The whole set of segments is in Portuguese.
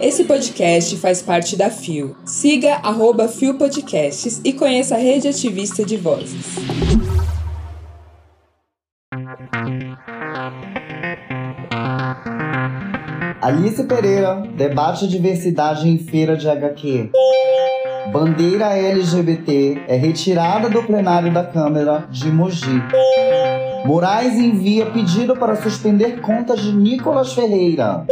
Esse podcast faz parte da FIO. Siga arroba FIO Podcasts e conheça a rede ativista de vozes. Alice Pereira debate diversidade em feira de HQ. Bandeira LGBT é retirada do plenário da Câmara de Mogi. Moraes envia pedido para suspender contas de Nicolas Ferreira.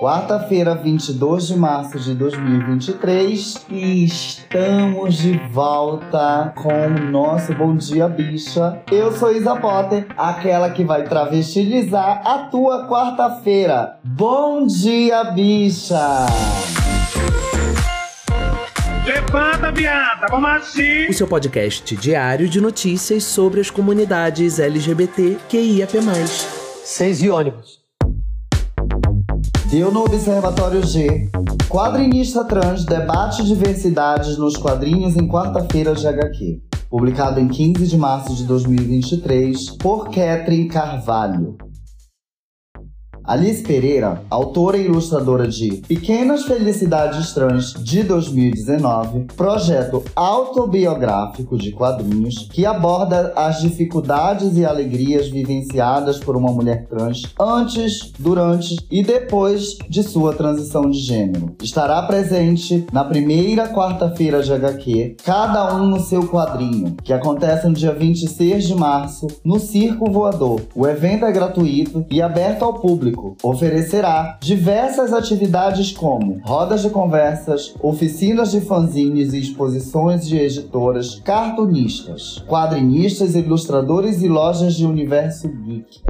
Quarta-feira, 22 de março de 2023, e estamos de volta com o nosso Bom Dia Bicha. Eu sou Isa Potter, aquela que vai travestilizar a tua quarta-feira. Bom dia, bicha! Levanta, viada, vamos assim! O seu podcast diário de notícias sobre as comunidades LGBT QIAP+. Seis e ônibus. Deu no Observatório G. Quadrinista trans debate diversidades nos quadrinhos em quarta-feira de HQ. Publicado em 15 de março de 2023 por Catherine Carvalho. Alice Pereira, autora e ilustradora de Pequenas Felicidades Trans de 2019, projeto autobiográfico de quadrinhos que aborda as dificuldades e alegrias vivenciadas por uma mulher trans antes, durante e depois de sua transição de gênero. Estará presente na primeira quarta-feira de HQ, cada um no seu quadrinho, que acontece no dia 26 de março no Circo Voador. O evento é gratuito e aberto ao público oferecerá diversas atividades como rodas de conversas, oficinas de fanzines e exposições de editoras, cartunistas, quadrinistas, ilustradores e lojas de universo geek.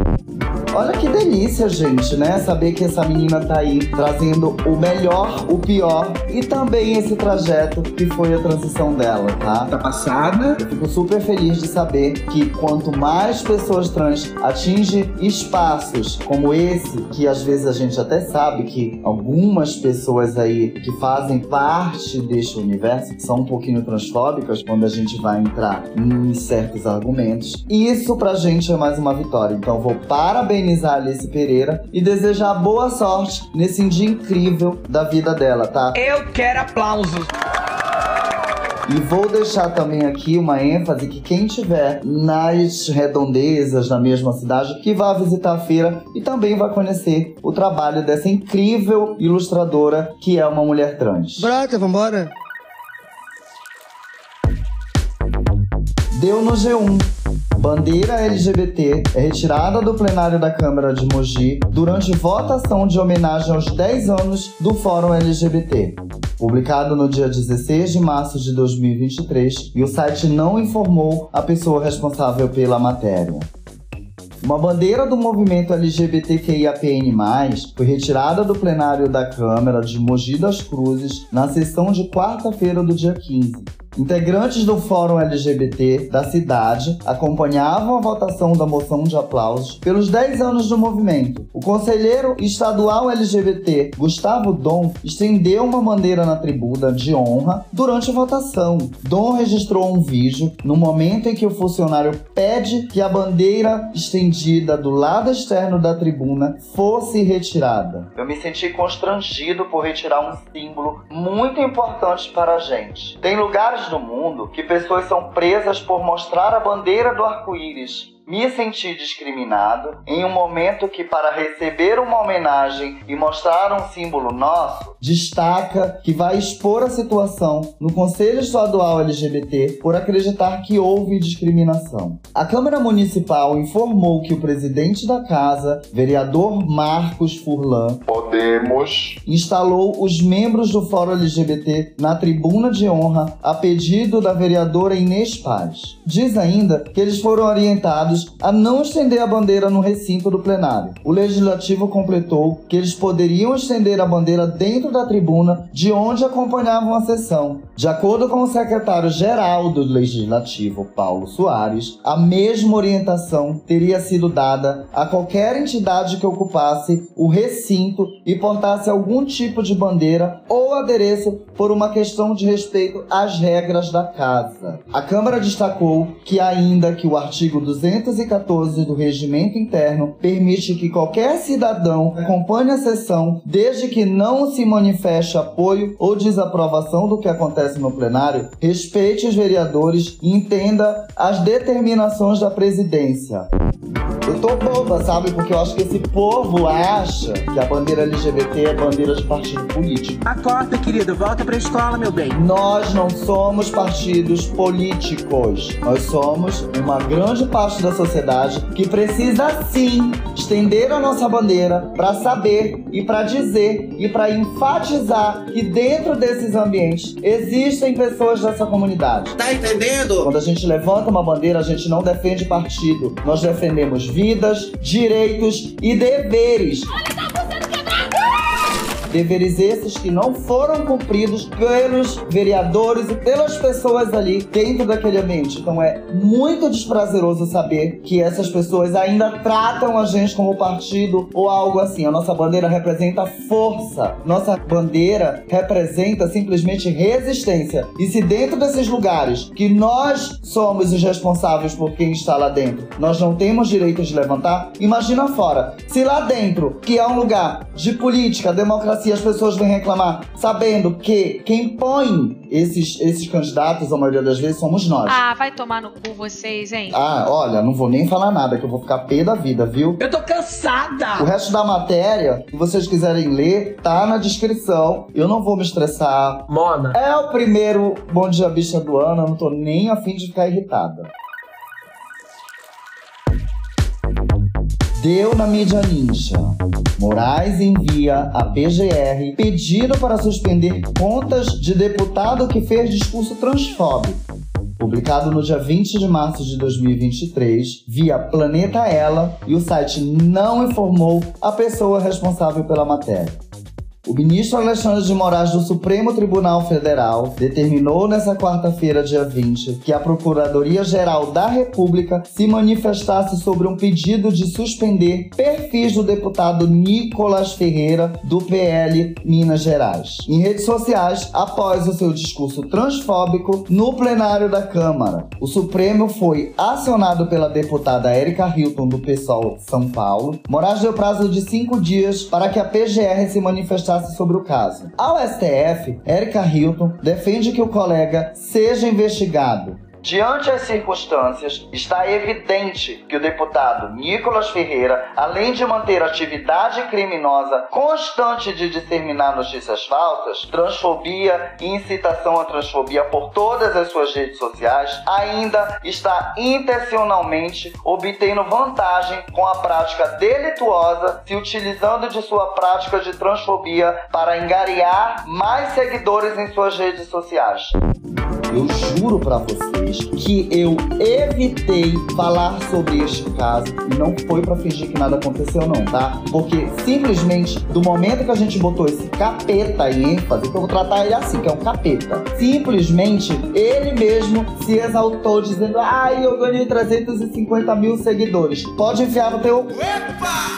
Olha que delícia, gente, né? Saber que essa menina tá aí trazendo o melhor, o pior e também esse trajeto que foi a transição dela, tá? Tá passada? Eu fico super feliz de saber que quanto mais pessoas trans atingem espaços como esse, que às vezes a gente até sabe que algumas pessoas aí que fazem parte deste universo são um pouquinho transfóbicas quando a gente vai entrar em certos argumentos. E isso pra gente é mais uma vitória. Então vou parabenizar a Alice Pereira e desejar boa sorte nesse dia incrível da vida dela, tá? Eu quero aplausos! E vou deixar também aqui uma ênfase que quem tiver nas redondezas da mesma cidade que vá visitar a feira e também vai conhecer o trabalho dessa incrível ilustradora que é uma mulher trans. Brota, vambora. Deu no G1. Bandeira LGBT é retirada do plenário da Câmara de Mogi durante votação de homenagem aos 10 anos do Fórum LGBT. Publicado no dia 16 de março de 2023, e o site não informou a pessoa responsável pela matéria. Uma bandeira do movimento LGBTQIAPN+, foi retirada do plenário da Câmara de Mogi das Cruzes na sessão de quarta-feira do dia 15. Integrantes do Fórum LGBT da cidade acompanhavam a votação da moção de aplausos pelos 10 anos do movimento. O conselheiro estadual LGBT, Gustavo Dom, estendeu uma bandeira na tribuna de honra durante a votação. Dom registrou um vídeo no momento em que o funcionário pede que a bandeira estendida do lado externo da tribuna fosse retirada. Eu me senti constrangido por retirar um símbolo muito importante para a gente. Tem lugares no mundo que pessoas são presas por mostrar a bandeira do arco-íris. Me senti discriminado em um momento que, para receber uma homenagem e mostrar um símbolo nosso, destaca que vai expor a situação no Conselho Estadual LGBT por acreditar que houve discriminação. A Câmara Municipal informou que o presidente da casa, vereador Marcos Furlan, Podemos instalou os membros do Fórum LGBT na tribuna de honra a pedido da vereadora Inês Paz. Diz ainda que eles foram orientados a não estender a bandeira no recinto do plenário. O legislativo completou que eles poderiam estender a bandeira dentro dentro da tribuna de onde acompanhavam a sessão. De acordo com o secretário-geral do Legislativo, Paulo Soares, a mesma orientação teria sido dada a qualquer entidade que ocupasse o recinto e portasse algum tipo de bandeira ou adereço por uma questão de respeito às regras da casa. A Câmara destacou que, ainda que o artigo 214 do Regimento Interno permite que qualquer cidadão acompanhe a sessão desde que não se manifeste apoio ou desaprovação do que acontece no plenário, respeite os vereadores e entenda as determinações da presidência. Eu tô boba, sabe? Porque eu acho que esse povo acha que a bandeira LGBT é bandeira de partido político. Acorda, querido, volta pra escola, meu bem. Nós não somos partidos políticos. Nós somos uma grande parte da sociedade que precisa sim estender a nossa bandeira para saber e para dizer e para enfatizar que dentro desses ambientes existem pessoas dessa comunidade. Tá entendendo? Quando a gente levanta uma bandeira, a gente não defende partido. Nós defendemos vidas, direitos e deveres. Deveres esses que não foram cumpridos pelos vereadores e pelas pessoas ali dentro daquele ambiente. Então é muito desprazeroso saber que essas pessoas ainda tratam a gente como partido ou algo assim. A nossa bandeira representa força. Nossa bandeira representa simplesmente resistência. E se dentro desses lugares que nós somos os responsáveis por quem está lá dentro, nós não temos direito de levantar, imagina fora. Se lá dentro, que é um lugar de política, democracia, as pessoas vêm reclamar, sabendo que quem põe esses, esses candidatos, a maioria das vezes, somos nós. Ah, vai tomar no cu vocês, hein? Ah, olha, não vou nem falar nada, que eu vou ficar pé da vida, viu? Eu tô cansada! O resto da matéria, se vocês quiserem ler, tá na descrição. Eu não vou me estressar. Mona. É o primeiro Bom Dia Bicha do ano, eu não tô nem afim de ficar irritada. Deu na mídia ninja. Moraes envia a PGR pedido para suspender contas de deputado que fez discurso transfóbico. Publicado no dia 20 de março de 2023, via Planeta Ela, e o site não informou a pessoa responsável pela matéria. O ministro Alexandre de Moraes do Supremo Tribunal Federal determinou nesta quarta-feira, dia 20, que a Procuradoria-Geral da República se manifestasse sobre um pedido de suspender perfis do deputado Nicolas Ferreira, do PL Minas Gerais, em redes sociais após o seu discurso transfóbico no plenário da Câmara. O Supremo foi acionado pela deputada Erika Hilton, do PSOL São Paulo. Moraes deu prazo de cinco dias para que a PGR se manifestasse sobre o caso. Ao STF, Erika Hilton defende que o colega seja investigado. Diante as circunstâncias, está evidente que o deputado Nicolas Ferreira, além de manter atividade criminosa constante de disseminar notícias falsas, transfobia e incitação à transfobia por todas as suas redes sociais, ainda está intencionalmente obtendo vantagem com a prática delituosa, se utilizando de sua prática de transfobia para engariar mais seguidores em suas redes sociais. Eu juro para vocês que eu evitei falar sobre este caso e não foi para fingir que nada aconteceu não, tá? Porque simplesmente do momento que a gente botou esse capeta em ênfase, que eu vou tratar ele assim, que é um capeta, simplesmente ele mesmo se exaltou dizendo, ai, eu ganhei 350 mil seguidores. Pode enfiar no teu...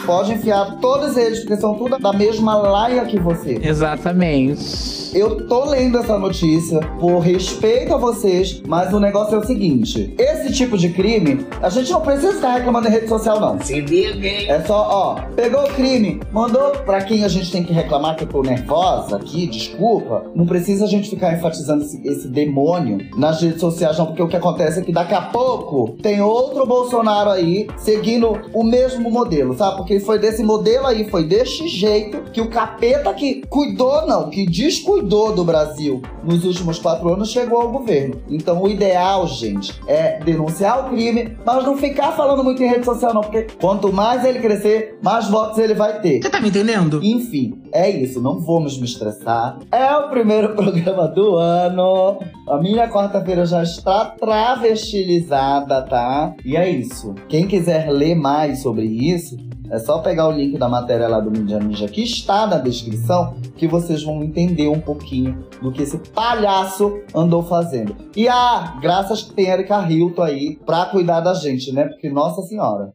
Pode enfiar todos eles, porque são tudo da mesma laia que você. Exatamente. Eu tô lendo essa notícia por respeito a vocês, mas o negócio é o seguinte: esse tipo de crime, a gente não precisa ficar reclamando em rede social, não. Se liga, hein? É só, ó, pegou o crime, mandou pra quem a gente tem que reclamar que eu tô nervosa aqui, desculpa. Não precisa a gente ficar enfatizando esse, esse demônio nas redes sociais, não, porque o que acontece é que daqui a pouco tem outro Bolsonaro aí seguindo o mesmo modelo, sabe? Porque foi desse modelo aí, foi deste jeito que o capeta que cuidou, não, que descuidou do Brasil nos últimos quatro anos chegou ao governo. Então o ideal, gente, é denunciar o crime, mas não ficar falando muito em rede social, não, porque quanto mais ele crescer, mais votos ele vai ter. Você tá me entendendo? Enfim, é isso, não vamos me estressar. É o primeiro programa do ano. A minha quarta-feira já está travestilizada, tá? E é isso. Quem quiser ler mais sobre isso, É só pegar o link da matéria lá do Mídia Ninja que está na descrição que vocês vão entender um pouquinho do que esse palhaço andou fazendo. E ah, graças que tem Erika Hilton aí pra cuidar da gente, né? Porque, nossa senhora.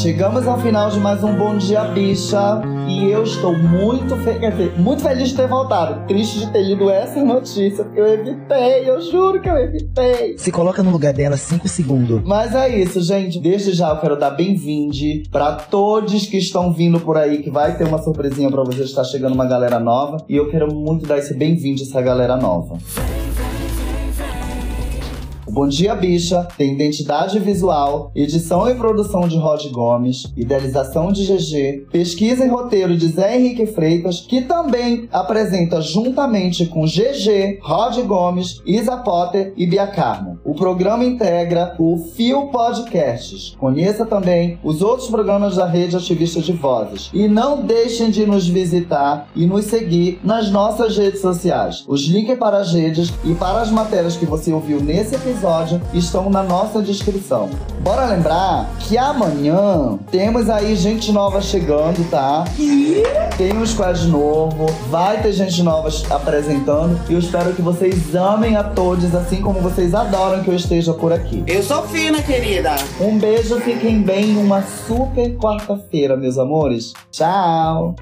Chegamos ao final de mais um Bom Dia Bicha e eu estou muito, fe dizer, muito feliz de ter voltado. Triste de ter lido essa notícia, porque eu evitei, eu juro que eu evitei. Se coloca no lugar dela 5 segundos. Mas é isso, gente. Desde já eu quero dar bem-vinde pra todos que estão vindo por aí, que vai ter uma surpresinha pra vocês, está chegando uma galera nova. E eu quero muito dar esse bem-vindo a essa galera nova. O Bom Dia Bicha tem identidade visual, edição e produção de Rod Gomes, idealização de GG, pesquisa e roteiro de Zé Henrique Freitas, que também apresenta juntamente com GG, Rod Gomes, Isa Potter e Bia Carmo. O programa integra o Fio Podcasts. Conheça também os outros programas da Rede Ativista de Vozes. E não deixem de nos visitar e nos seguir nas nossas redes sociais. Os links para as redes e para as matérias que você ouviu nesse episódio estão na nossa descrição. Bora lembrar que amanhã temos aí gente nova chegando, tá? Tem um squad novo, vai ter gente nova apresentando e eu espero que vocês amem a todos assim como vocês adoram que eu esteja por aqui. Eu sou fina, querida. Um beijo, fiquem bem, uma super quarta-feira, meus amores. Tchau!